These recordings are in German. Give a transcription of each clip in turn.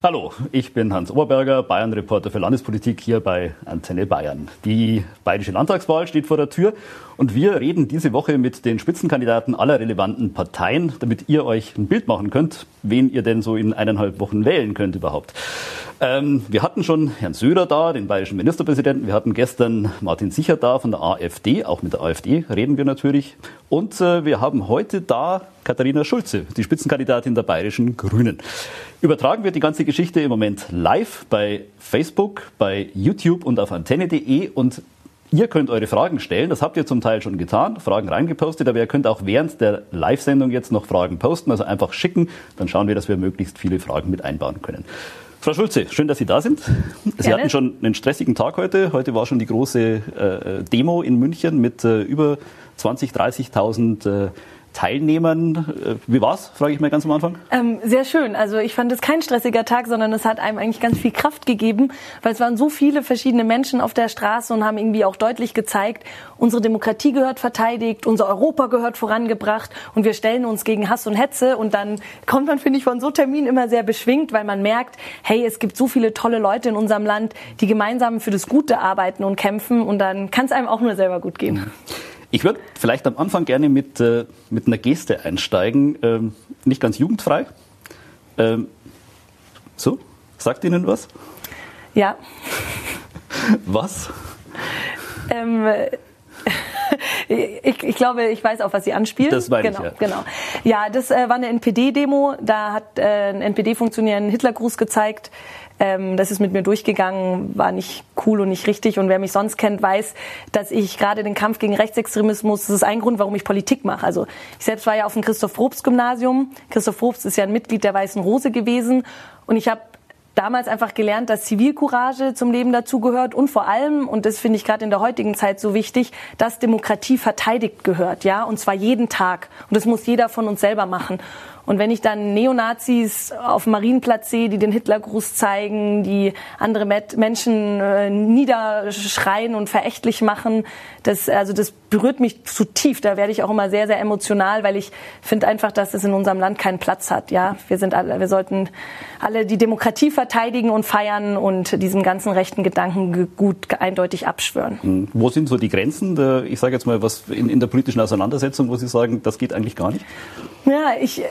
Hallo, ich bin Hans Oberberger, Bayern-Reporter für Landespolitik hier bei Antenne Bayern. Die bayerische Landtagswahl steht vor der Tür und wir reden diese Woche mit den Spitzenkandidaten aller relevanten Parteien, damit ihr euch ein Bild machen könnt, wen ihr denn so in eineinhalb Wochen wählen könnt überhaupt. Ähm, wir hatten schon Herrn Söder da, den bayerischen Ministerpräsidenten. Wir hatten gestern Martin Sicher da von der AfD. Auch mit der AfD reden wir natürlich. Und äh, wir haben heute da Katharina Schulze, die Spitzenkandidatin der bayerischen Grünen. Übertragen wird die ganze Geschichte im Moment live bei Facebook, bei YouTube und auf antenne.de. Und Ihr könnt eure Fragen stellen, das habt ihr zum Teil schon getan, Fragen reingepostet, aber ihr könnt auch während der Live-Sendung jetzt noch Fragen posten, also einfach schicken, dann schauen wir, dass wir möglichst viele Fragen mit einbauen können. Frau Schulze, schön, dass Sie da sind. Sie Gerne. hatten schon einen stressigen Tag heute. Heute war schon die große äh, Demo in München mit äh, über 20.000, 30.000 äh, Teilnehmern. Äh, wie war's? Frage ich mal ganz am Anfang. Ähm, sehr schön. Also ich fand es kein stressiger Tag, sondern es hat einem eigentlich ganz viel Kraft gegeben, weil es waren so viele verschiedene Menschen auf der Straße und haben irgendwie auch deutlich gezeigt, unsere Demokratie gehört verteidigt, unser Europa gehört vorangebracht und wir stellen uns gegen Hass und Hetze und dann kommt man, finde ich, von so Terminen immer sehr beschwingt, weil man merkt, hey, es gibt so viele tolle Leute in unserem Land, die gemeinsam für das Gute arbeiten und kämpfen und dann kann es einem auch nur selber gut gehen. Ich würde vielleicht am Anfang gerne mit, äh, mit einer Geste einsteigen, ähm, nicht ganz jugendfrei. Ähm, so, sagt Ihnen was? Ja. Was? Ähm, ich, ich, glaube, ich weiß auch, was Sie anspielen. Das meine genau, ich, ja. Genau. Ja, das äh, war eine NPD-Demo. Da hat äh, ein NPD-Funktionär einen Hitlergruß gezeigt. Ähm, das ist mit mir durchgegangen, war nicht cool und nicht richtig. Und wer mich sonst kennt, weiß, dass ich gerade den Kampf gegen Rechtsextremismus, das ist ein Grund, warum ich Politik mache. Also ich selbst war ja auf dem Christoph Probst Gymnasium. Christoph Probst ist ja ein Mitglied der Weißen Rose gewesen. Und ich habe damals einfach gelernt, dass Zivilcourage zum Leben dazugehört und vor allem, und das finde ich gerade in der heutigen Zeit so wichtig, dass Demokratie verteidigt gehört, ja, und zwar jeden Tag. Und das muss jeder von uns selber machen. Und wenn ich dann Neonazis auf dem Marienplatz sehe, die den Hitlergruß zeigen, die andere Menschen äh, niederschreien und verächtlich machen, das, also das berührt mich zu tief. Da werde ich auch immer sehr, sehr emotional, weil ich finde einfach, dass es in unserem Land keinen Platz hat. Ja, wir sind alle, wir sollten alle die Demokratie verteidigen und feiern und diesem ganzen rechten Gedanken gut eindeutig abschwören. Hm. Wo sind so die Grenzen? Der, ich sage jetzt mal was in, in der politischen Auseinandersetzung, wo Sie sagen, das geht eigentlich gar nicht? Ja, ich äh,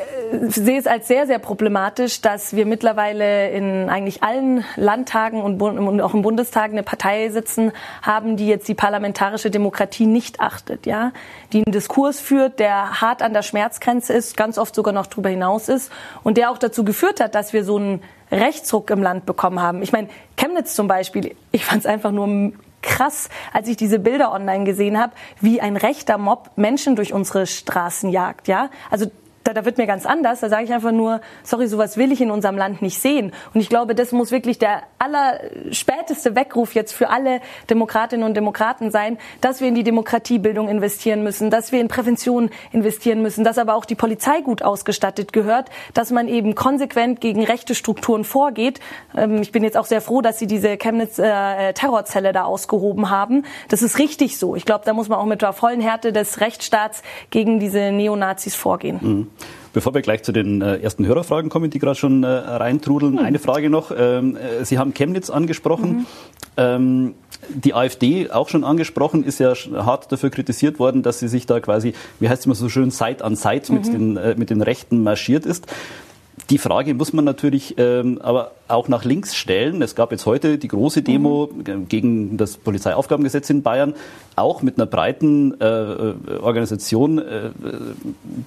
sehe es als sehr, sehr problematisch, dass wir mittlerweile in eigentlich allen Landtagen und, auch im Bundestag eine Partei sitzen haben, die jetzt die parlamentarische Demokratie nicht achtet, ja, die einen Diskurs führt, der hart an der Schmerzgrenze ist, ganz oft sogar noch darüber hinaus ist und der auch dazu geführt hat, dass wir so einen Rechtsruck im Land bekommen haben. Ich meine, Chemnitz zum Beispiel, ich fand es einfach nur krass, als ich diese Bilder online gesehen habe, wie ein rechter Mob Menschen durch unsere Straßen jagt. Ja, also da, da wird mir ganz anders. Da sage ich einfach nur, sorry, sowas will ich in unserem Land nicht sehen. Und ich glaube, das muss wirklich der allerspäteste Weckruf jetzt für alle Demokratinnen und Demokraten sein, dass wir in die Demokratiebildung investieren müssen, dass wir in Prävention investieren müssen, dass aber auch die Polizei gut ausgestattet gehört, dass man eben konsequent gegen rechte Strukturen vorgeht. Ähm, ich bin jetzt auch sehr froh, dass Sie diese Chemnitz äh, Terrorzelle da ausgehoben haben. Das ist richtig so. Ich glaube, da muss man auch mit der vollen Härte des Rechtsstaats gegen diese Neonazis vorgehen. Mhm. Bevor wir gleich zu den äh, ersten Hörerfragen kommen, die gerade schon äh, reintrudeln, mhm. eine Frage noch. Ähm, äh, Sie haben Chemnitz angesprochen. Mhm. Ähm, die AfD auch schon angesprochen, ist ja hart dafür kritisiert worden, dass sie sich da quasi, wie heißt es immer so schön, Side an Side mhm. mit, den, äh, mit den Rechten marschiert ist. Die Frage muss man natürlich ähm, aber auch nach links stellen. Es gab jetzt heute die große Demo mhm. gegen das Polizeiaufgabengesetz in Bayern, auch mit einer breiten äh, Organisation, äh,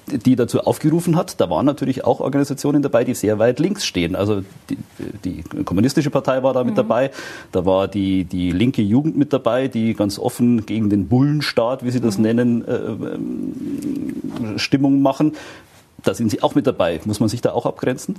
die dazu aufgerufen hat. Da waren natürlich auch Organisationen dabei, die sehr weit links stehen. Also die, die Kommunistische Partei war da mit mhm. dabei, da war die, die linke Jugend mit dabei, die ganz offen gegen den Bullenstaat, wie sie das mhm. nennen, äh, äh Stimmung machen da sind Sie auch mit dabei. Muss man sich da auch abgrenzen?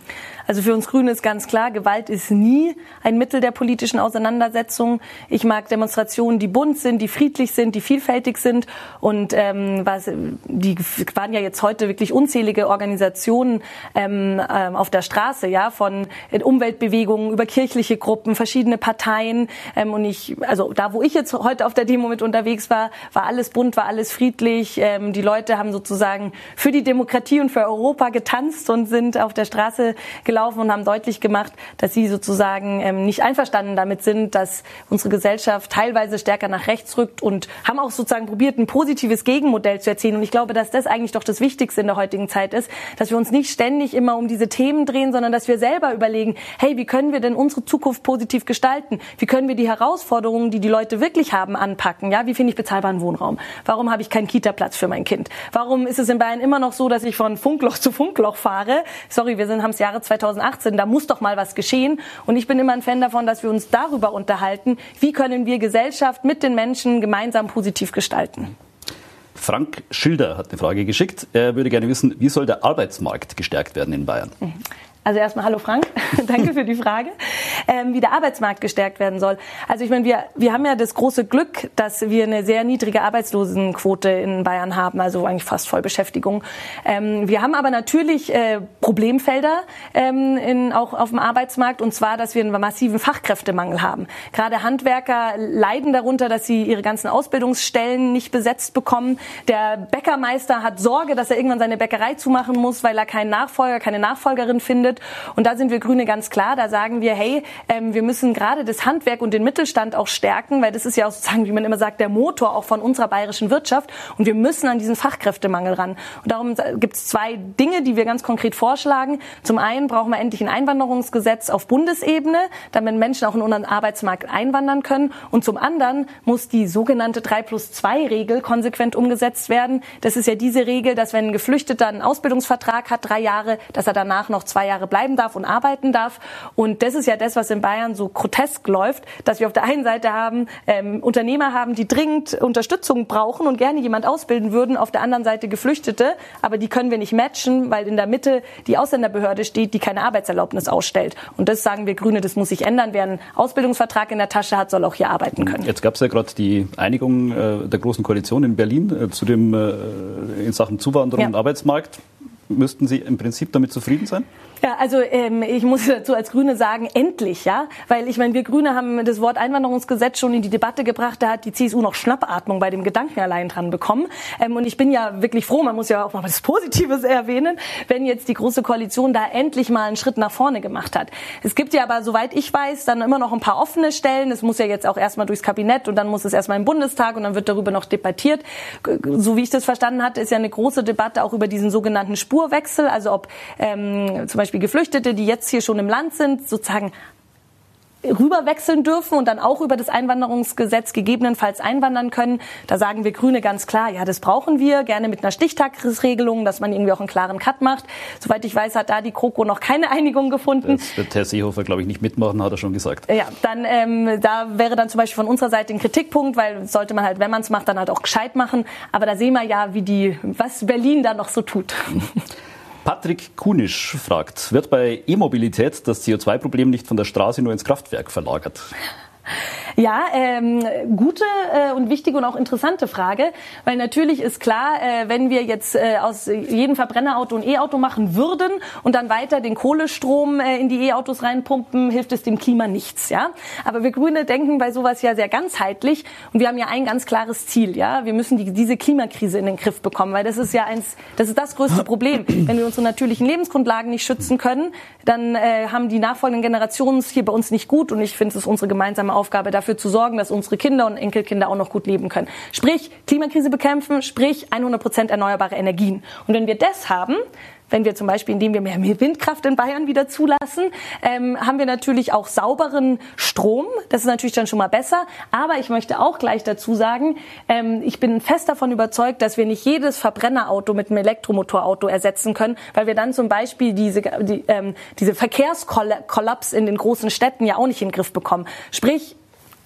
Also für uns Grüne ist ganz klar, Gewalt ist nie ein Mittel der politischen Auseinandersetzung. Ich mag Demonstrationen, die bunt sind, die friedlich sind, die vielfältig sind. Und ähm, was, die waren ja jetzt heute wirklich unzählige Organisationen ähm, ähm, auf der Straße, ja, von Umweltbewegungen über kirchliche Gruppen, verschiedene Parteien. Ähm, und ich, also da, wo ich jetzt heute auf der Demo mit unterwegs war, war alles bunt, war alles friedlich. Ähm, die Leute haben sozusagen für die Demokratie und für Europa getanzt und sind auf der Straße gelaufen und haben deutlich gemacht, dass sie sozusagen ähm, nicht einverstanden damit sind, dass unsere Gesellschaft teilweise stärker nach rechts rückt und haben auch sozusagen probiert, ein positives Gegenmodell zu erzielen. Und ich glaube, dass das eigentlich doch das Wichtigste in der heutigen Zeit ist, dass wir uns nicht ständig immer um diese Themen drehen, sondern dass wir selber überlegen, hey, wie können wir denn unsere Zukunft positiv gestalten? Wie können wir die Herausforderungen, die die Leute wirklich haben, anpacken? Ja, wie finde ich bezahlbaren Wohnraum? Warum habe ich keinen Kita-Platz für mein Kind? Warum ist es in Bayern immer noch so, dass ich von Funkloch zu Funkloch fahre? Sorry, wir sind haben das Jahre 2018, da muss doch mal was geschehen. Und ich bin immer ein Fan davon, dass wir uns darüber unterhalten, wie können wir Gesellschaft mit den Menschen gemeinsam positiv gestalten. Frank Schilder hat eine Frage geschickt. Er würde gerne wissen, wie soll der Arbeitsmarkt gestärkt werden in Bayern? Also erstmal hallo Frank, danke für die Frage, ähm, wie der Arbeitsmarkt gestärkt werden soll. Also ich meine, wir, wir haben ja das große Glück, dass wir eine sehr niedrige Arbeitslosenquote in Bayern haben, also eigentlich fast Vollbeschäftigung. Ähm, wir haben aber natürlich äh, Problemfelder ähm, in, auch auf dem Arbeitsmarkt und zwar, dass wir einen massiven Fachkräftemangel haben. Gerade Handwerker leiden darunter, dass sie ihre ganzen Ausbildungsstellen nicht besetzt bekommen. Der Bäckermeister hat Sorge, dass er irgendwann seine Bäckerei zumachen muss, weil er keinen Nachfolger, keine Nachfolgerin findet findet. Und da sind wir Grüne ganz klar. Da sagen wir, hey, ähm, wir müssen gerade das Handwerk und den Mittelstand auch stärken, weil das ist ja auch sozusagen, wie man immer sagt, der Motor auch von unserer bayerischen Wirtschaft. Und wir müssen an diesen Fachkräftemangel ran. Und darum gibt es zwei Dinge, die wir ganz konkret vorschlagen. Zum einen brauchen wir endlich ein Einwanderungsgesetz auf Bundesebene, damit Menschen auch in unseren Arbeitsmarkt einwandern können. Und zum anderen muss die sogenannte 3 plus 2 Regel konsequent umgesetzt werden. Das ist ja diese Regel, dass wenn ein Geflüchteter einen Ausbildungsvertrag hat, drei Jahre, dass er danach noch zwei Jahre Jahre bleiben darf und arbeiten darf. Und das ist ja das, was in Bayern so grotesk läuft, dass wir auf der einen Seite haben ähm, Unternehmer haben, die dringend Unterstützung brauchen und gerne jemand ausbilden würden, auf der anderen Seite Geflüchtete, aber die können wir nicht matchen, weil in der Mitte die Ausländerbehörde steht, die keine Arbeitserlaubnis ausstellt. Und das sagen wir Grüne, das muss sich ändern. Wer einen Ausbildungsvertrag in der Tasche hat, soll auch hier arbeiten können. Jetzt gab es ja gerade die Einigung äh, der Großen Koalition in Berlin äh, zu dem äh, in Sachen Zuwanderung ja. und Arbeitsmarkt. Müssten Sie im Prinzip damit zufrieden sein? Ja, also ähm, ich muss dazu als Grüne sagen, endlich, ja, weil ich meine, wir Grüne haben das Wort Einwanderungsgesetz schon in die Debatte gebracht. Da hat die CSU noch Schnappatmung bei dem Gedanken allein dran bekommen. Ähm, und ich bin ja wirklich froh, man muss ja auch mal was Positives erwähnen, wenn jetzt die große Koalition da endlich mal einen Schritt nach vorne gemacht hat. Es gibt ja aber, soweit ich weiß, dann immer noch ein paar offene Stellen. Es muss ja jetzt auch erstmal durchs Kabinett und dann muss es erstmal im Bundestag und dann wird darüber noch debattiert. So wie ich das verstanden hatte, ist ja eine große Debatte auch über diesen sogenannten Spurwechsel, also ob ähm, zum Beispiel Beispiel Geflüchtete, die jetzt hier schon im Land sind, sozusagen rüberwechseln dürfen und dann auch über das Einwanderungsgesetz gegebenenfalls einwandern können. Da sagen wir Grüne ganz klar, ja, das brauchen wir, gerne mit einer Stichtagsregelung, dass man irgendwie auch einen klaren Cut macht. Soweit ich weiß, hat da die GroKo noch keine Einigung gefunden. Das wird Herr Seehofer, glaube ich, nicht mitmachen, hat er schon gesagt. Ja, dann ähm, da wäre dann zum Beispiel von unserer Seite ein Kritikpunkt, weil sollte man halt, wenn man es macht, dann halt auch gescheit machen. Aber da sehen wir ja, wie die, was Berlin da noch so tut. Patrick Kunisch fragt, wird bei E-Mobilität das CO2-Problem nicht von der Straße nur ins Kraftwerk verlagert? Ja, ähm, gute äh, und wichtige und auch interessante Frage, weil natürlich ist klar, äh, wenn wir jetzt äh, aus jedem Verbrennerauto ein E-Auto machen würden und dann weiter den Kohlestrom äh, in die E-Autos reinpumpen, hilft es dem Klima nichts, ja. Aber wir Grüne denken bei sowas ja sehr ganzheitlich und wir haben ja ein ganz klares Ziel, ja. Wir müssen die, diese Klimakrise in den Griff bekommen, weil das ist ja eins, das ist das größte Problem. Wenn wir unsere natürlichen Lebensgrundlagen nicht schützen können, dann äh, haben die nachfolgenden Generationen es hier bei uns nicht gut und ich finde, es ist unsere gemeinsame Aufgabe, dafür zu sorgen, dass unsere Kinder und Enkelkinder auch noch gut leben können. Sprich, Klimakrise bekämpfen, sprich 100 Prozent erneuerbare Energien. Und wenn wir das haben, wenn wir zum Beispiel, indem wir mehr Windkraft in Bayern wieder zulassen, ähm, haben wir natürlich auch sauberen Strom. Das ist natürlich dann schon mal besser. Aber ich möchte auch gleich dazu sagen, ähm, ich bin fest davon überzeugt, dass wir nicht jedes Verbrennerauto mit einem Elektromotorauto ersetzen können, weil wir dann zum Beispiel diese, die, ähm, diese Verkehrskollaps in den großen Städten ja auch nicht in den Griff bekommen. Sprich,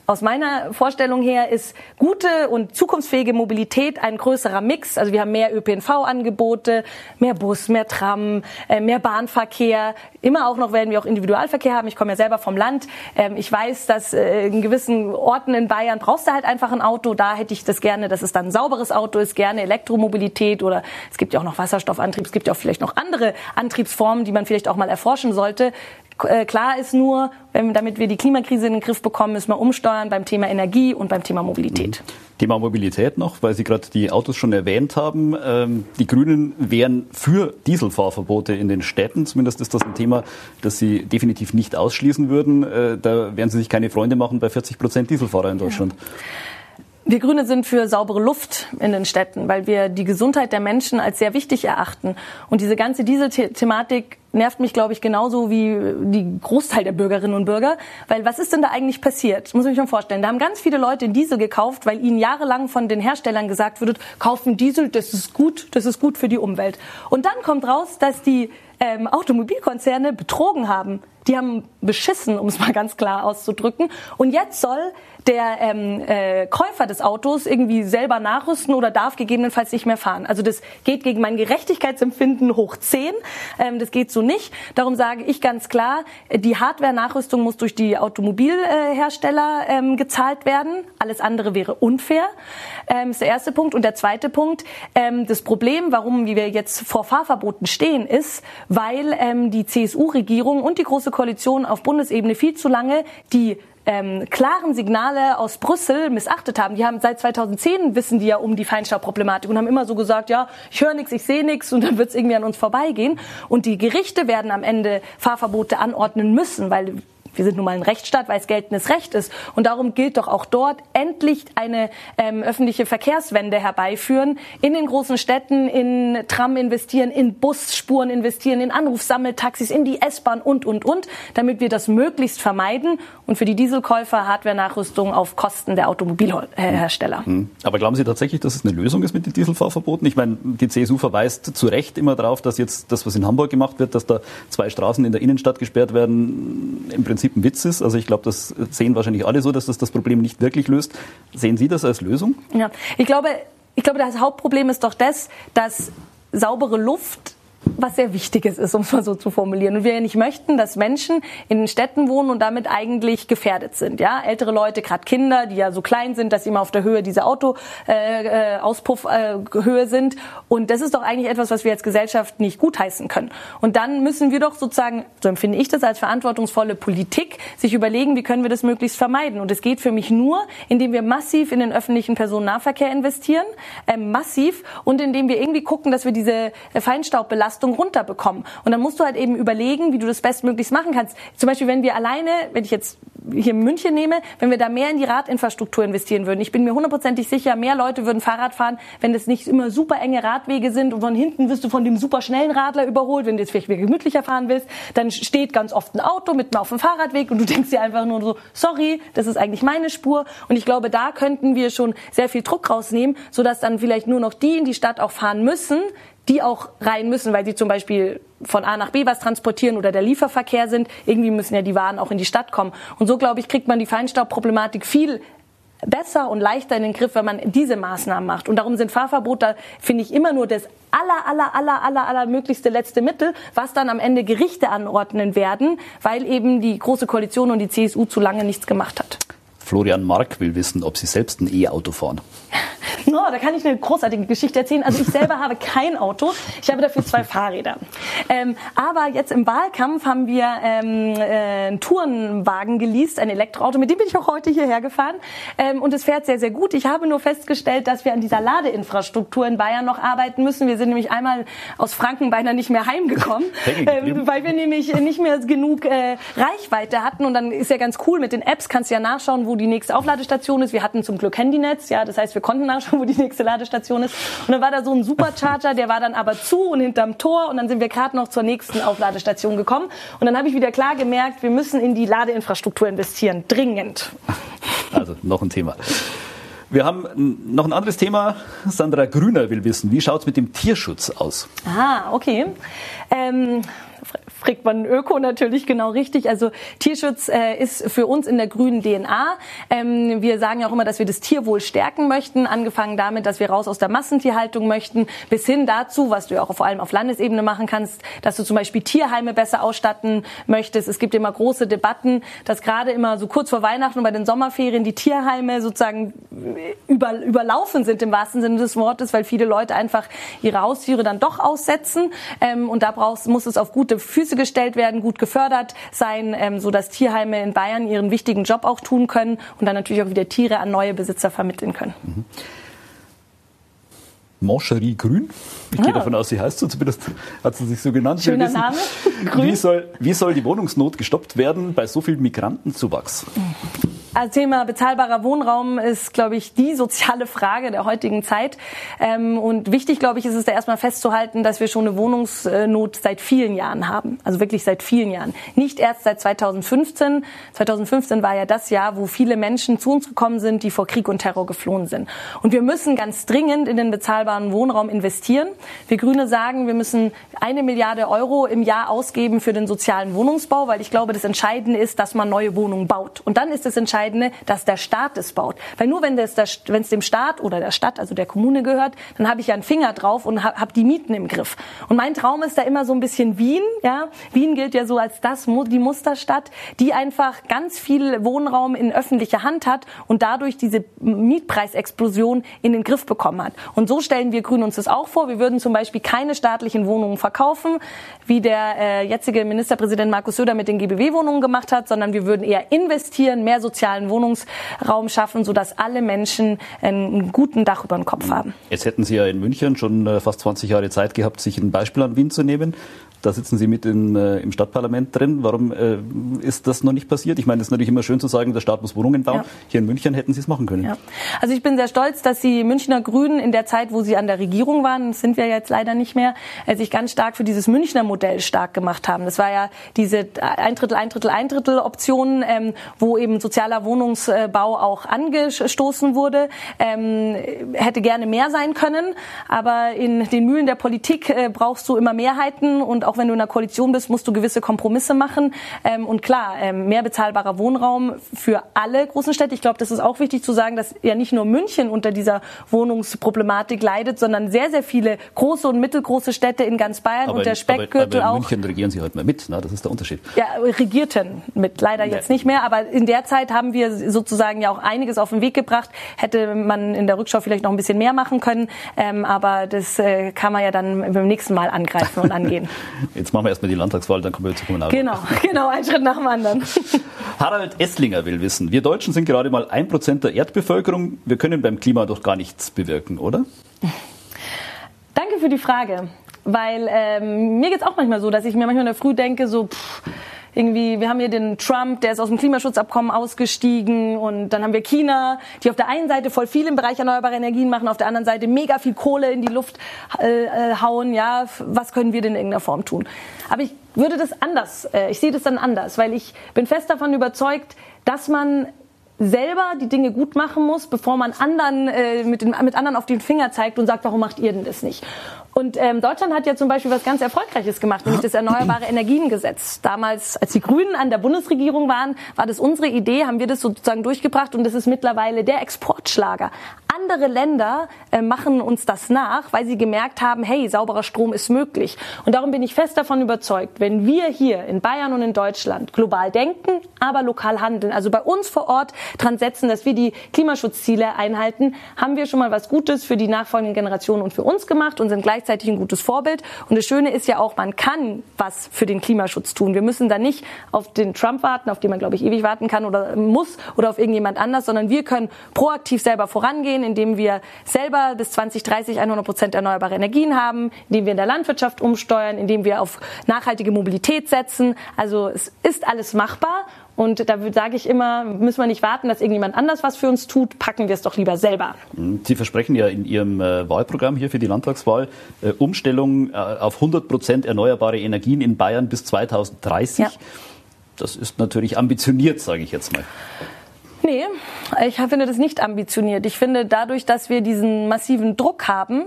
aus meiner Vorstellung her ist gute und zukunftsfähige Mobilität ein größerer Mix. Also wir haben mehr ÖPNV-Angebote, mehr Bus, mehr Tram, äh, mehr Bahnverkehr. Immer auch noch werden wir auch Individualverkehr haben. Ich komme ja selber vom Land. Ähm, ich weiß, dass äh, in gewissen Orten in Bayern brauchst du halt einfach ein Auto. Da hätte ich das gerne, dass es dann ein sauberes Auto ist, gerne Elektromobilität oder es gibt ja auch noch Wasserstoffantrieb. Es gibt ja auch vielleicht noch andere Antriebsformen, die man vielleicht auch mal erforschen sollte. Äh, klar ist nur, wenn, damit wir die Klimakrise in den Griff bekommen, müssen wir umsteuern beim Thema Energie und beim Thema Mobilität. Mhm. Thema Mobilität noch, weil Sie gerade die Autos schon erwähnt haben. Ähm, die Grünen wären für Dieselfahrverbote in den Städten. Zumindest ist das ein Thema, das Sie definitiv nicht ausschließen würden. Äh, da werden Sie sich keine Freunde machen bei 40 Prozent Dieselfahrer in Deutschland. Ja. Wir Grüne sind für saubere Luft in den Städten, weil wir die Gesundheit der Menschen als sehr wichtig erachten. Und diese ganze Diesel-Thematik nervt mich, glaube ich, genauso wie die Großteil der Bürgerinnen und Bürger. Weil was ist denn da eigentlich passiert? Muss ich mir schon vorstellen. Da haben ganz viele Leute Diesel gekauft, weil ihnen jahrelang von den Herstellern gesagt wurde, kaufen Diesel, das ist gut, das ist gut für die Umwelt. Und dann kommt raus, dass die ähm, Automobilkonzerne betrogen haben. Die haben beschissen, um es mal ganz klar auszudrücken. Und jetzt soll der ähm, äh, Käufer des Autos irgendwie selber nachrüsten oder darf gegebenenfalls nicht mehr fahren. Also das geht gegen mein Gerechtigkeitsempfinden hoch 10. Ähm, das geht so nicht. Darum sage ich ganz klar, die Hardware-Nachrüstung muss durch die Automobilhersteller ähm, gezahlt werden. Alles andere wäre unfair. Ähm, ist der erste Punkt. Und der zweite Punkt, ähm, das Problem, warum wir jetzt vor Fahrverboten stehen, ist, weil ähm, die CSU-Regierung und die Große Koalition auf Bundesebene viel zu lange die ähm, klaren Signale aus Brüssel missachtet haben. Die haben seit 2010 wissen die ja um die Feinstaubproblematik und haben immer so gesagt, ja, ich höre nichts, ich sehe nichts und dann wird es irgendwie an uns vorbeigehen. Und die Gerichte werden am Ende Fahrverbote anordnen müssen, weil wir sind nun mal ein Rechtsstaat, weil es geltendes Recht ist. Und darum gilt doch auch dort endlich eine ähm, öffentliche Verkehrswende herbeiführen, in den großen Städten, in Tram investieren, in Busspuren investieren, in Anrufsammeltaxis, in die S-Bahn und, und, und, damit wir das möglichst vermeiden und für die Dieselkäufer Hardware-Nachrüstung auf Kosten der Automobilhersteller. Mhm. Aber glauben Sie tatsächlich, dass es eine Lösung ist mit den Dieselfahrverboten? Ich meine, die CSU verweist zu Recht immer darauf, dass jetzt das, was in Hamburg gemacht wird, dass da zwei Straßen in der Innenstadt gesperrt werden, im Prinzip Prinzip ein Witz ist. Also ich glaube, das sehen wahrscheinlich alle so, dass das das Problem nicht wirklich löst. Sehen Sie das als Lösung? Ja, ich glaube, ich glaube, das Hauptproblem ist doch das, dass saubere Luft was sehr Wichtiges ist, um es mal so zu formulieren. Und wir ja nicht möchten, dass Menschen in Städten wohnen und damit eigentlich gefährdet sind. Ja, ältere Leute, gerade Kinder, die ja so klein sind, dass sie immer auf der Höhe dieser Autoauspuffhöhe äh, äh, sind. Und das ist doch eigentlich etwas, was wir als Gesellschaft nicht gutheißen können. Und dann müssen wir doch sozusagen, so empfinde ich das als verantwortungsvolle Politik, sich überlegen, wie können wir das möglichst vermeiden. Und es geht für mich nur, indem wir massiv in den öffentlichen Personennahverkehr investieren, äh, massiv, und indem wir irgendwie gucken, dass wir diese Feinstaubbelastung Belastung runterbekommen. Und dann musst du halt eben überlegen, wie du das bestmöglichst machen kannst. Zum Beispiel, wenn wir alleine, wenn ich jetzt hier München nehme, wenn wir da mehr in die Radinfrastruktur investieren würden. Ich bin mir hundertprozentig sicher, mehr Leute würden Fahrrad fahren, wenn es nicht immer super enge Radwege sind und von hinten wirst du von dem super schnellen Radler überholt. Wenn du jetzt vielleicht gemütlicher fahren willst, dann steht ganz oft ein Auto mitten auf dem Fahrradweg und du denkst dir einfach nur so, sorry, das ist eigentlich meine Spur. Und ich glaube, da könnten wir schon sehr viel Druck rausnehmen, sodass dann vielleicht nur noch die in die Stadt auch fahren müssen, die auch rein müssen, weil sie zum Beispiel von A nach B was transportieren oder der Lieferverkehr sind. Irgendwie müssen ja die Waren auch in die Stadt kommen. Und so, glaube ich, kriegt man die Feinstaubproblematik viel besser und leichter in den Griff, wenn man diese Maßnahmen macht. Und darum sind Fahrverbote, finde ich, immer nur das aller, aller, aller, aller, aller möglichste letzte Mittel, was dann am Ende Gerichte anordnen werden, weil eben die Große Koalition und die CSU zu lange nichts gemacht hat. Florian Mark will wissen, ob Sie selbst ein E-Auto fahren. No, da kann ich eine großartige Geschichte erzählen. Also ich selber habe kein Auto, ich habe dafür zwei Fahrräder. Ähm, aber jetzt im Wahlkampf haben wir ähm, äh, einen Tourenwagen geleast, ein Elektroauto, mit dem bin ich auch heute hierher gefahren. Ähm, und es fährt sehr, sehr gut. Ich habe nur festgestellt, dass wir an dieser Ladeinfrastruktur in Bayern noch arbeiten müssen. Wir sind nämlich einmal aus Franken beinahe nicht mehr heimgekommen, ähm, weil wir nämlich nicht mehr genug äh, Reichweite hatten. Und dann ist ja ganz cool, mit den Apps kannst du ja nachschauen, wo die nächste Aufladestation ist. Wir hatten zum Glück Handynetz, ja, das heißt, wir konnten nachschauen, wo die nächste Ladestation ist. Und dann war da so ein Supercharger, der war dann aber zu und hinterm Tor und dann sind wir gerade noch zur nächsten Aufladestation gekommen. Und dann habe ich wieder klar gemerkt, wir müssen in die Ladeinfrastruktur investieren, dringend. Also noch ein Thema. Wir haben noch ein anderes Thema. Sandra Grüner will wissen, wie schaut es mit dem Tierschutz aus? Ah, okay. Ähm, kriegt man Öko natürlich genau richtig. Also Tierschutz äh, ist für uns in der grünen DNA. Ähm, wir sagen ja auch immer, dass wir das Tierwohl stärken möchten, angefangen damit, dass wir raus aus der Massentierhaltung möchten, bis hin dazu, was du ja auch vor allem auf Landesebene machen kannst, dass du zum Beispiel Tierheime besser ausstatten möchtest. Es gibt immer große Debatten, dass gerade immer so kurz vor Weihnachten und bei den Sommerferien die Tierheime sozusagen über, überlaufen sind im wahrsten Sinne des Wortes, weil viele Leute einfach ihre Haustiere dann doch aussetzen. Ähm, und da brauchst, muss es auf gute Füße gestellt werden, gut gefördert sein, ähm, so dass Tierheime in Bayern ihren wichtigen Job auch tun können und dann natürlich auch wieder Tiere an neue Besitzer vermitteln können. Mhm. Mancherie Grün. Ich gehe ah. davon aus, sie heißt so, zumindest hat sie sich so genannt. Schöner Name. Grün. Wie soll, wie soll die Wohnungsnot gestoppt werden bei so viel Migrantenzuwachs? Also Thema bezahlbarer Wohnraum ist, glaube ich, die soziale Frage der heutigen Zeit. Ähm, und wichtig, glaube ich, ist es da erstmal festzuhalten, dass wir schon eine Wohnungsnot seit vielen Jahren haben. Also wirklich seit vielen Jahren. Nicht erst seit 2015. 2015 war ja das Jahr, wo viele Menschen zu uns gekommen sind, die vor Krieg und Terror geflohen sind. Und wir müssen ganz dringend in den bezahlbaren Wohnraum investieren. Wir Grüne sagen, wir müssen eine Milliarde Euro im Jahr ausgeben für den sozialen Wohnungsbau, weil ich glaube, das Entscheidende ist, dass man neue Wohnungen baut. Und dann ist es entscheidend, Entscheidende, dass der Staat es baut. Weil nur wenn es dem Staat oder der Stadt, also der Kommune gehört, dann habe ich ja einen Finger drauf und habe hab die Mieten im Griff. Und mein Traum ist da immer so ein bisschen Wien. Ja, Wien gilt ja so als das die Musterstadt, die einfach ganz viel Wohnraum in öffentlicher Hand hat und dadurch diese Mietpreisexplosion in den Griff bekommen hat. Und so stellen wir Grünen uns das auch vor. Wir würden zum Beispiel keine staatlichen Wohnungen verkaufen, wie der äh, jetzige Ministerpräsident Markus Söder mit den GBW-Wohnungen gemacht hat, sondern wir würden eher investieren, mehr sozial sozialen Wohnungsraum schaffen, sodass alle Menschen einen guten Dach über dem Kopf haben. Jetzt hätten Sie ja in München schon äh, fast 20 Jahre Zeit gehabt, sich ein Beispiel an Wien zu nehmen. Da sitzen Sie mit in, äh, im Stadtparlament drin. Warum äh, ist das noch nicht passiert? Ich meine, es ist natürlich immer schön zu sagen, der Staat muss Wohnungen bauen. Ja. Hier in München hätten Sie es machen können. Ja. Also ich bin sehr stolz, dass die Münchner Grünen in der Zeit, wo sie an der Regierung waren, das sind wir jetzt leider nicht mehr, äh, sich ganz stark für dieses Münchner Modell stark gemacht haben. Das war ja diese ein Drittel, ein Drittel, ein Drittel Option, ähm, wo eben sozialer Wohnungsbau auch angestoßen wurde. Ähm, hätte gerne mehr sein können, aber in den Mühlen der Politik äh, brauchst du immer Mehrheiten und auch auch wenn du in einer Koalition bist, musst du gewisse Kompromisse machen. Ähm, und klar, ähm, mehr bezahlbarer Wohnraum für alle großen Städte. Ich glaube, das ist auch wichtig zu sagen, dass ja nicht nur München unter dieser Wohnungsproblematik leidet, sondern sehr, sehr viele große und mittelgroße Städte in ganz Bayern aber und der Speckgürtel aber, aber in München regieren sie halt mal mit, ne? das ist der Unterschied. Ja, regierten mit, leider jetzt nicht mehr, aber in der Zeit haben wir sozusagen ja auch einiges auf den Weg gebracht. Hätte man in der Rückschau vielleicht noch ein bisschen mehr machen können, ähm, aber das äh, kann man ja dann beim nächsten Mal angreifen und angehen. Jetzt machen wir erstmal die Landtagswahl, dann kommen wir zur Kommunalwahl. Genau, genau, ein Schritt nach dem anderen. Harald Esslinger will wissen, wir Deutschen sind gerade mal ein Prozent der Erdbevölkerung. Wir können beim Klima doch gar nichts bewirken, oder? Danke für die Frage, weil ähm, mir geht es auch manchmal so, dass ich mir manchmal in der Früh denke, so, pff, irgendwie, wir haben hier den Trump, der ist aus dem Klimaschutzabkommen ausgestiegen und dann haben wir China, die auf der einen Seite voll viel im Bereich erneuerbare Energien machen, auf der anderen Seite mega viel Kohle in die Luft äh, äh hauen. Ja, was können wir denn in irgendeiner Form tun? Aber ich würde das anders, äh, ich sehe das dann anders, weil ich bin fest davon überzeugt, dass man selber die Dinge gut machen muss, bevor man anderen äh, mit, den, mit anderen auf den Finger zeigt und sagt, warum macht ihr denn das nicht? Und ähm, Deutschland hat ja zum Beispiel was ganz Erfolgreiches gemacht, nämlich das Erneuerbare Energiengesetz. Damals, als die Grünen an der Bundesregierung waren, war das unsere Idee, haben wir das sozusagen durchgebracht und das ist mittlerweile der Exportschlager. Andere Länder äh, machen uns das nach, weil sie gemerkt haben, hey, sauberer Strom ist möglich. Und darum bin ich fest davon überzeugt, wenn wir hier in Bayern und in Deutschland global denken, aber lokal handeln, also bei uns vor Ort dran setzen, dass wir die Klimaschutzziele einhalten, haben wir schon mal was Gutes für die nachfolgenden Generationen und für uns gemacht und sind gleich gleichzeitig ein gutes Vorbild. Und das Schöne ist ja auch, man kann was für den Klimaschutz tun. Wir müssen da nicht auf den Trump warten, auf den man, glaube ich, ewig warten kann oder muss oder auf irgendjemand anders, sondern wir können proaktiv selber vorangehen, indem wir selber bis 2030 100 Prozent erneuerbare Energien haben, indem wir in der Landwirtschaft umsteuern, indem wir auf nachhaltige Mobilität setzen. Also es ist alles machbar und da sage ich immer, müssen wir nicht warten, dass irgendjemand anders was für uns tut, packen wir es doch lieber selber. Sie versprechen ja in Ihrem äh, Wahlprogramm hier für die Landtagswahl äh, Umstellung äh, auf 100 Prozent erneuerbare Energien in Bayern bis 2030. Ja. Das ist natürlich ambitioniert, sage ich jetzt mal. Nee, ich finde das nicht ambitioniert. Ich finde, dadurch, dass wir diesen massiven Druck haben,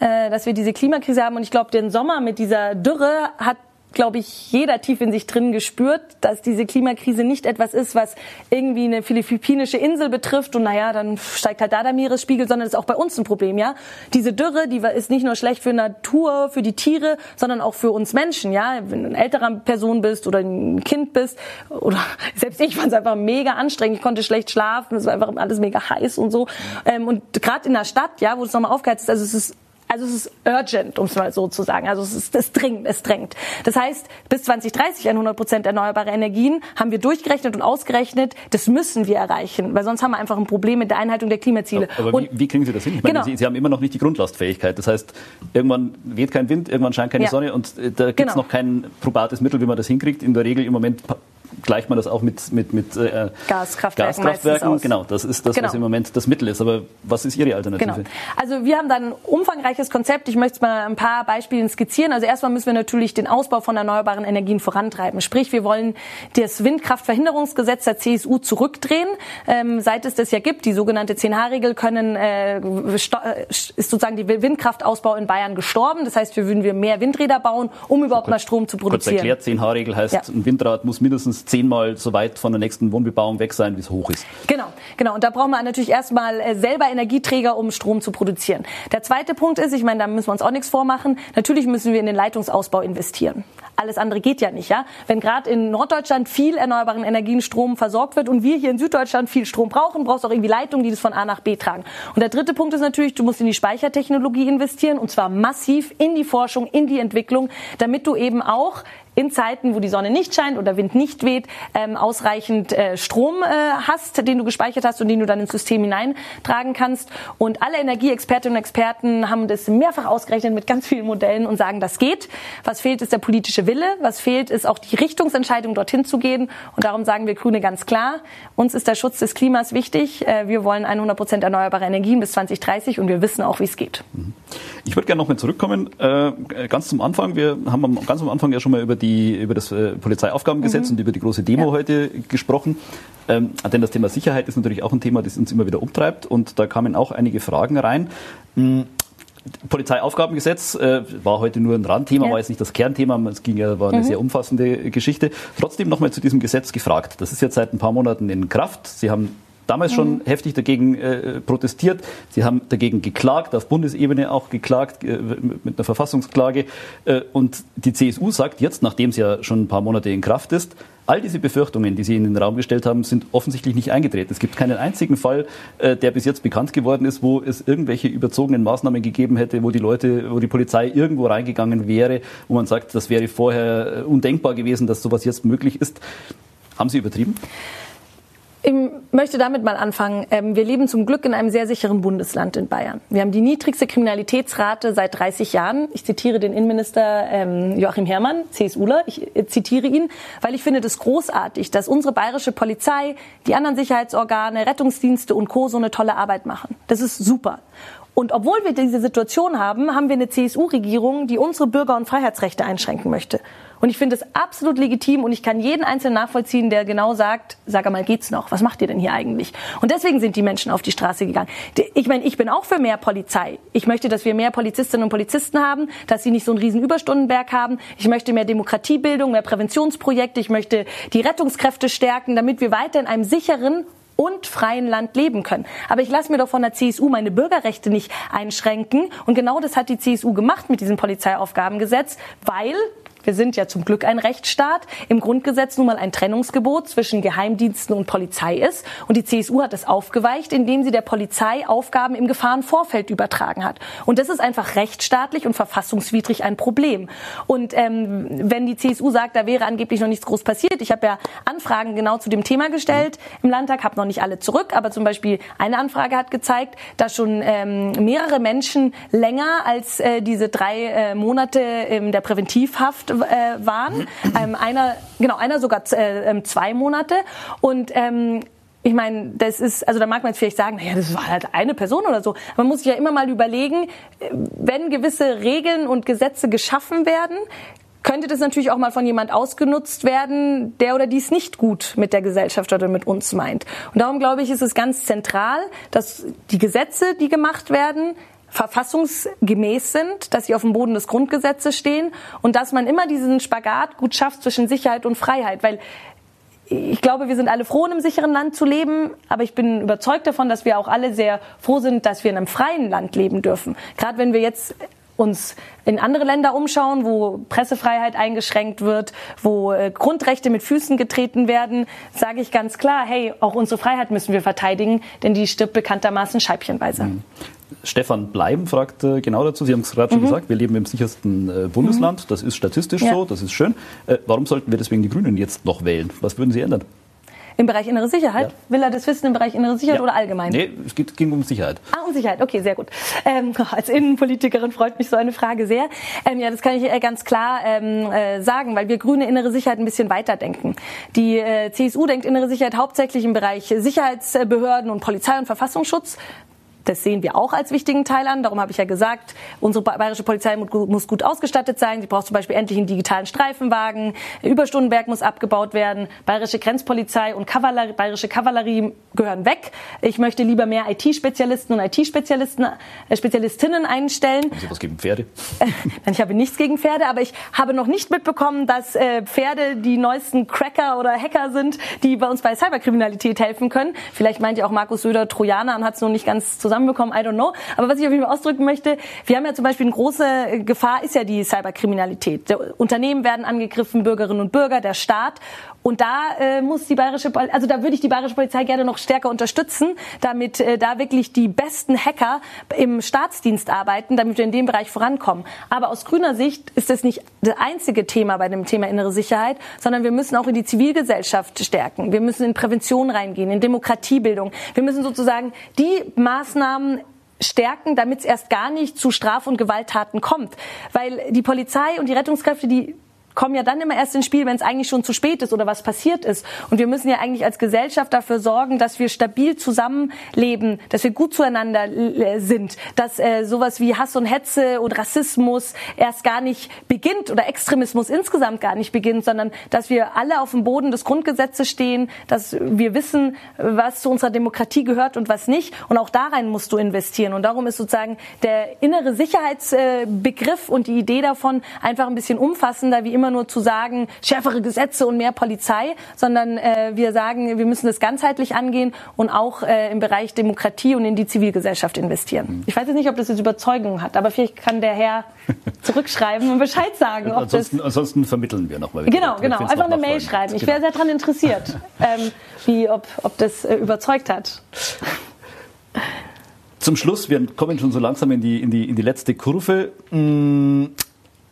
dass wir diese Klimakrise haben und ich glaube, den Sommer mit dieser Dürre hat glaube ich, jeder tief in sich drin gespürt, dass diese Klimakrise nicht etwas ist, was irgendwie eine philippinische Insel betrifft und naja, dann steigt halt da der Meeresspiegel, sondern es ist auch bei uns ein Problem, ja. Diese Dürre, die ist nicht nur schlecht für Natur, für die Tiere, sondern auch für uns Menschen, ja. Wenn du eine ältere Person bist oder ein Kind bist oder selbst ich fand es einfach mega anstrengend, ich konnte schlecht schlafen, es war einfach alles mega heiß und so. Ähm, und gerade in der Stadt, ja, wo es nochmal aufgeheizt ist, also es ist also es ist urgent, um es mal so zu sagen. Also es ist es dringend, es drängt. Das heißt, bis 2030 100 Prozent erneuerbare Energien haben wir durchgerechnet und ausgerechnet. Das müssen wir erreichen, weil sonst haben wir einfach ein Problem mit der Einhaltung der Klimaziele. Aber, aber wie, wie, kriegen Sie das hin? Ich meine, genau. Sie, Sie, haben immer noch nicht die Grundlastfähigkeit. Das heißt, irgendwann weht kein Wind, irgendwann scheint keine ja. Sonne und äh, da gibt es genau. noch kein probates Mittel, wie man das hinkriegt. In der Regel im Moment gleicht man das auch mit, mit, mit äh, Gaskraftwerken. Gaskraftwerken. Genau, das ist das, genau. was im Moment das Mittel ist. Aber was ist Ihre Alternative? Genau. Also wir haben da ein umfangreiches Konzept. Ich möchte es mal ein paar Beispiele skizzieren. Also erstmal müssen wir natürlich den Ausbau von erneuerbaren Energien vorantreiben. Sprich, wir wollen das Windkraftverhinderungsgesetz der CSU zurückdrehen. Ähm, seit es das ja gibt, die sogenannte 10H-Regel, können äh, äh, ist sozusagen die Windkraftausbau in Bayern gestorben. Das heißt, wir würden wir mehr Windräder bauen, um überhaupt mal Strom zu produzieren. Kurz erklärt, 10H-Regel heißt, ja. ein Windrad muss mindestens zehnmal so weit von der nächsten Wohnbebauung weg sein, wie es hoch ist. Genau, genau. Und da brauchen wir natürlich erstmal äh, selber Energieträger, um Strom zu produzieren. Der zweite Punkt ist, ich meine, da müssen wir uns auch nichts vormachen. Natürlich müssen wir in den Leitungsausbau investieren. Alles andere geht ja nicht, ja. Wenn gerade in Norddeutschland viel erneuerbaren Energien Strom versorgt wird und wir hier in Süddeutschland viel Strom brauchen, brauchst du auch irgendwie Leitungen, die das von A nach B tragen. Und der dritte Punkt ist natürlich, du musst in die Speichertechnologie investieren und zwar massiv in die Forschung, in die Entwicklung, damit du eben auch in Zeiten, wo die Sonne nicht scheint oder Wind nicht weht, ähm, ausreichend äh, Strom äh, hast, den du gespeichert hast und den du dann ins System hineintragen kannst. Und alle Energieexpertinnen und Experten haben das mehrfach ausgerechnet mit ganz vielen Modellen und sagen, das geht. Was fehlt, ist der politische Wille. Was fehlt, ist auch die Richtungsentscheidung, dorthin zu gehen. Und darum sagen wir Grüne ganz klar, uns ist der Schutz des Klimas wichtig. Äh, wir wollen 100 Prozent erneuerbare Energien bis 2030 und wir wissen auch, wie es geht. Ich würde gerne noch mal zurückkommen, äh, ganz zum Anfang. Wir haben ganz am Anfang ja schon mal über die die, über das äh, Polizeiaufgabengesetz mhm. und über die große Demo ja. heute gesprochen. Ähm, denn das Thema Sicherheit ist natürlich auch ein Thema, das uns immer wieder umtreibt. Und da kamen auch einige Fragen rein. Mhm. Polizeiaufgabengesetz äh, war heute nur ein Randthema, ja. war jetzt nicht das Kernthema, es ging ja, war eine mhm. sehr umfassende Geschichte. Trotzdem nochmal zu diesem Gesetz gefragt. Das ist jetzt seit ein paar Monaten in Kraft. Sie haben damals mhm. schon heftig dagegen äh, protestiert. Sie haben dagegen geklagt, auf Bundesebene auch geklagt, äh, mit einer Verfassungsklage. Äh, und die CSU sagt jetzt, nachdem es ja schon ein paar Monate in Kraft ist, all diese Befürchtungen, die Sie in den Raum gestellt haben, sind offensichtlich nicht eingetreten. Es gibt keinen einzigen Fall, äh, der bis jetzt bekannt geworden ist, wo es irgendwelche überzogenen Maßnahmen gegeben hätte, wo die Leute, wo die Polizei irgendwo reingegangen wäre, wo man sagt, das wäre vorher äh, undenkbar gewesen, dass sowas jetzt möglich ist. Haben Sie übertrieben? Ich möchte damit mal anfangen. Ähm, wir leben zum Glück in einem sehr sicheren Bundesland in Bayern. Wir haben die niedrigste Kriminalitätsrate seit 30 Jahren. Ich zitiere den Innenminister ähm, Joachim Herrmann, CSUler. Ich äh, zitiere ihn, weil ich finde das großartig, dass unsere bayerische Polizei, die anderen Sicherheitsorgane, Rettungsdienste und Co. so eine tolle Arbeit machen. Das ist super. Und obwohl wir diese Situation haben, haben wir eine CSU-Regierung, die unsere Bürger- und Freiheitsrechte einschränken möchte. Und ich finde es absolut legitim und ich kann jeden Einzelnen nachvollziehen, der genau sagt, sag einmal, geht's noch? Was macht ihr denn hier eigentlich? Und deswegen sind die Menschen auf die Straße gegangen. Ich meine, ich bin auch für mehr Polizei. Ich möchte, dass wir mehr Polizistinnen und Polizisten haben, dass sie nicht so einen riesen Überstundenberg haben. Ich möchte mehr Demokratiebildung, mehr Präventionsprojekte. Ich möchte die Rettungskräfte stärken, damit wir weiter in einem sicheren und freien Land leben können. Aber ich lasse mir doch von der CSU meine Bürgerrechte nicht einschränken. Und genau das hat die CSU gemacht mit diesem Polizeiaufgabengesetz, weil wir sind ja zum Glück ein Rechtsstaat, im Grundgesetz nun mal ein Trennungsgebot zwischen Geheimdiensten und Polizei ist. Und die CSU hat es aufgeweicht, indem sie der Polizei Aufgaben im Gefahrenvorfeld übertragen hat. Und das ist einfach rechtsstaatlich und verfassungswidrig ein Problem. Und ähm, wenn die CSU sagt, da wäre angeblich noch nichts groß passiert, ich habe ja Anfragen genau zu dem Thema gestellt im Landtag, habe noch nicht alle zurück, aber zum Beispiel eine Anfrage hat gezeigt, dass schon ähm, mehrere Menschen länger als äh, diese drei äh, Monate in der Präventivhaft äh, waren. Ähm, einer, genau, einer sogar äh, ähm, zwei Monate. Und ähm, ich meine, das ist, also da mag man jetzt vielleicht sagen, naja, das war halt eine Person oder so. Man muss sich ja immer mal überlegen, äh, wenn gewisse Regeln und Gesetze geschaffen werden, könnte das natürlich auch mal von jemand ausgenutzt werden, der oder die es nicht gut mit der Gesellschaft oder mit uns meint. Und darum glaube ich, ist es ganz zentral, dass die Gesetze, die gemacht werden, verfassungsgemäß sind, dass sie auf dem Boden des Grundgesetzes stehen und dass man immer diesen Spagat gut schafft zwischen Sicherheit und Freiheit, weil ich glaube, wir sind alle froh, in einem sicheren Land zu leben, aber ich bin überzeugt davon, dass wir auch alle sehr froh sind, dass wir in einem freien Land leben dürfen. Gerade wenn wir jetzt uns in andere Länder umschauen, wo Pressefreiheit eingeschränkt wird, wo äh, Grundrechte mit Füßen getreten werden, sage ich ganz klar, hey, auch unsere Freiheit müssen wir verteidigen, denn die stirbt bekanntermaßen scheibchenweise. Mhm. Stefan Bleiben fragt genau dazu, Sie haben es gerade schon mhm. gesagt, wir leben im sichersten äh, Bundesland, mhm. das ist statistisch ja. so, das ist schön. Äh, warum sollten wir deswegen die Grünen jetzt noch wählen? Was würden Sie ändern? Im Bereich innere Sicherheit? Ja. Will er das wissen im Bereich innere Sicherheit ja. oder allgemein? Nee, es geht, ging um Sicherheit. Ah, um Sicherheit. Okay, sehr gut. Ähm, als Innenpolitikerin freut mich so eine Frage sehr. Ähm, ja, das kann ich äh, ganz klar ähm, äh, sagen, weil wir Grüne innere Sicherheit ein bisschen weiterdenken. Die äh, CSU denkt innere Sicherheit hauptsächlich im Bereich Sicherheitsbehörden und Polizei und Verfassungsschutz. Das sehen wir auch als wichtigen Teil an. Darum habe ich ja gesagt, unsere bayerische Polizei muss gut ausgestattet sein. Sie braucht zum Beispiel endlich einen digitalen Streifenwagen. Überstundenberg muss abgebaut werden. Bayerische Grenzpolizei und Kavallerie, bayerische Kavallerie gehören weg. Ich möchte lieber mehr IT-Spezialisten und IT-Spezialisten, äh, Spezialistinnen einstellen. Haben Sie was gegen Pferde? ich habe nichts gegen Pferde, aber ich habe noch nicht mitbekommen, dass äh, Pferde die neuesten Cracker oder Hacker sind, die bei uns bei Cyberkriminalität helfen können. Vielleicht meint ja auch Markus Söder Trojaner und hat es noch nicht ganz zusammen zusammenbekommen, I don't know. Aber was ich auf jeden Fall ausdrücken möchte, wir haben ja zum Beispiel eine große Gefahr, ist ja die Cyberkriminalität. Der Unternehmen werden angegriffen, Bürgerinnen und Bürger, der Staat. Und da äh, muss die bayerische, also da würde ich die bayerische Polizei gerne noch stärker unterstützen, damit äh, da wirklich die besten Hacker im Staatsdienst arbeiten, damit wir in dem Bereich vorankommen. Aber aus grüner Sicht ist das nicht das einzige Thema bei dem Thema innere Sicherheit, sondern wir müssen auch in die Zivilgesellschaft stärken. Wir müssen in Prävention reingehen, in Demokratiebildung. Wir müssen sozusagen die Maßnahmen stärken, damit es erst gar nicht zu Straf- und Gewalttaten kommt. Weil die Polizei und die Rettungskräfte, die kommen ja dann immer erst ins Spiel, wenn es eigentlich schon zu spät ist oder was passiert ist. Und wir müssen ja eigentlich als Gesellschaft dafür sorgen, dass wir stabil zusammenleben, dass wir gut zueinander äh, sind, dass äh, sowas wie Hass und Hetze und Rassismus erst gar nicht beginnt oder Extremismus insgesamt gar nicht beginnt, sondern dass wir alle auf dem Boden des Grundgesetzes stehen, dass wir wissen, was zu unserer Demokratie gehört und was nicht. Und auch darein musst du investieren. Und darum ist sozusagen der innere Sicherheitsbegriff und die Idee davon einfach ein bisschen umfassender, wie immer immer nur zu sagen, schärfere Gesetze und mehr Polizei, sondern äh, wir sagen, wir müssen das ganzheitlich angehen und auch äh, im Bereich Demokratie und in die Zivilgesellschaft investieren. Mhm. Ich weiß jetzt nicht, ob das jetzt Überzeugung hat, aber vielleicht kann der Herr zurückschreiben und Bescheid sagen. Ansonsten, ansonsten vermitteln wir nochmal. Genau, genau. Einfach eine Mail schreiben. Ich genau. wäre sehr daran interessiert, ähm, wie, ob, ob das äh, überzeugt hat. Zum Schluss, wir kommen schon so langsam in die, in die, in die letzte Kurve.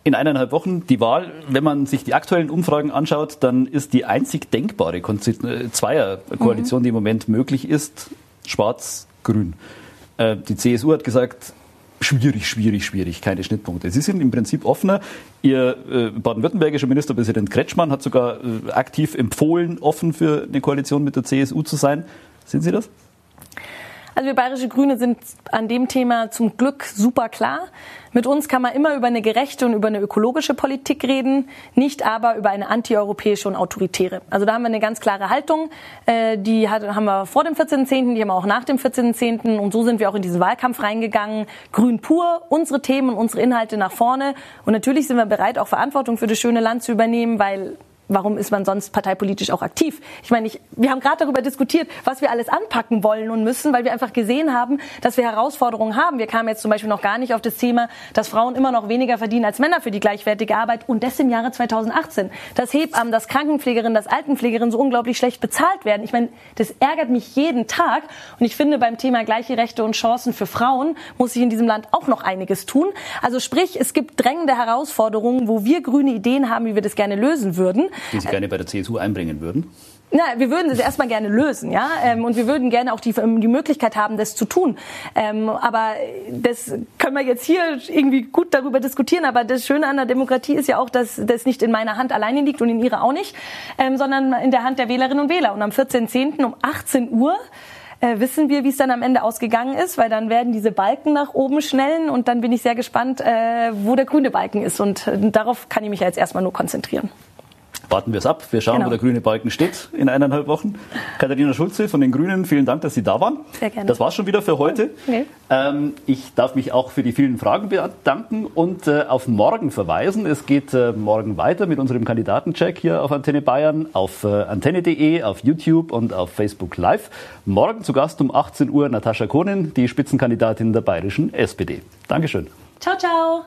In eineinhalb Wochen die Wahl. Wenn man sich die aktuellen Umfragen anschaut, dann ist die einzig denkbare äh, Zweierkoalition, mhm. die im Moment möglich ist, schwarz-grün. Äh, die CSU hat gesagt, schwierig, schwierig, schwierig, keine Schnittpunkte. Sie sind im Prinzip offener. Ihr äh, baden-württembergischer Ministerpräsident Kretschmann hat sogar aktiv empfohlen, offen für eine Koalition mit der CSU zu sein. Sind Sie das? Also wir bayerische Grüne sind an dem Thema zum Glück super klar. Mit uns kann man immer über eine gerechte und über eine ökologische Politik reden, nicht aber über eine antieuropäische und autoritäre. Also da haben wir eine ganz klare Haltung. Äh, die haben wir vor dem 14.10., die haben wir auch nach dem 14.10. Und so sind wir auch in diesen Wahlkampf reingegangen. Grün pur, unsere Themen und unsere Inhalte nach vorne. Und natürlich sind wir bereit, auch Verantwortung für das schöne Land zu übernehmen, weil warum ist man sonst parteipolitisch auch aktiv? Ich meine, ich, wir haben gerade darüber diskutiert, was wir alles anpacken wollen und müssen, weil wir einfach gesehen haben, dass wir Herausforderungen haben. Wir kamen jetzt zum Beispiel noch gar nicht auf das Thema, dass Frauen immer noch weniger verdienen als Männer für die gleichwertige Arbeit und das im Jahre 2018. Dass Hebammen, dass Krankenpflegerinnen, dass Altenpflegerinnen so unglaublich schlecht bezahlt werden. Ich meine, das ärgert mich jeden Tag und ich finde, beim Thema gleiche Rechte und Chancen für Frauen muss sich in diesem Land auch noch einiges tun. Also sprich, es gibt drängende Herausforderungen, wo wir grüne Ideen haben, wie wir das gerne lösen würden die Sie gerne bei der CSU einbringen würden? Na, wir würden es erstmal gerne lösen, ja, ähm, und wir würden gerne auch die, die Möglichkeit haben, das zu tun. Ähm, aber das können wir jetzt hier irgendwie gut darüber diskutieren. Aber das Schöne an der Demokratie ist ja auch, dass das nicht in meiner Hand alleine liegt und in Ihrer auch nicht, ähm, sondern in der Hand der Wählerinnen und Wähler. Und am 14.10. um 18 Uhr äh, wissen wir, wie es dann am Ende ausgegangen ist, weil dann werden diese Balken nach oben schnellen und dann bin ich sehr gespannt, äh, wo der grüne Balken ist. Und äh, darauf kann ich mich jetzt erstmal nur konzentrieren. Warten wir es ab. Wir schauen, genau. wo der grüne Balken steht in eineinhalb Wochen. Katharina Schulze von den Grünen, vielen Dank, dass Sie da waren. Sehr gerne. Das war's schon wieder für heute. Okay. Ähm, ich darf mich auch für die vielen Fragen bedanken und äh, auf morgen verweisen. Es geht äh, morgen weiter mit unserem Kandidatencheck hier auf Antenne Bayern, auf äh, antenne.de, auf YouTube und auf Facebook Live. Morgen zu Gast um 18 Uhr Natascha Kohnen, die Spitzenkandidatin der bayerischen SPD. Dankeschön. Ciao, ciao.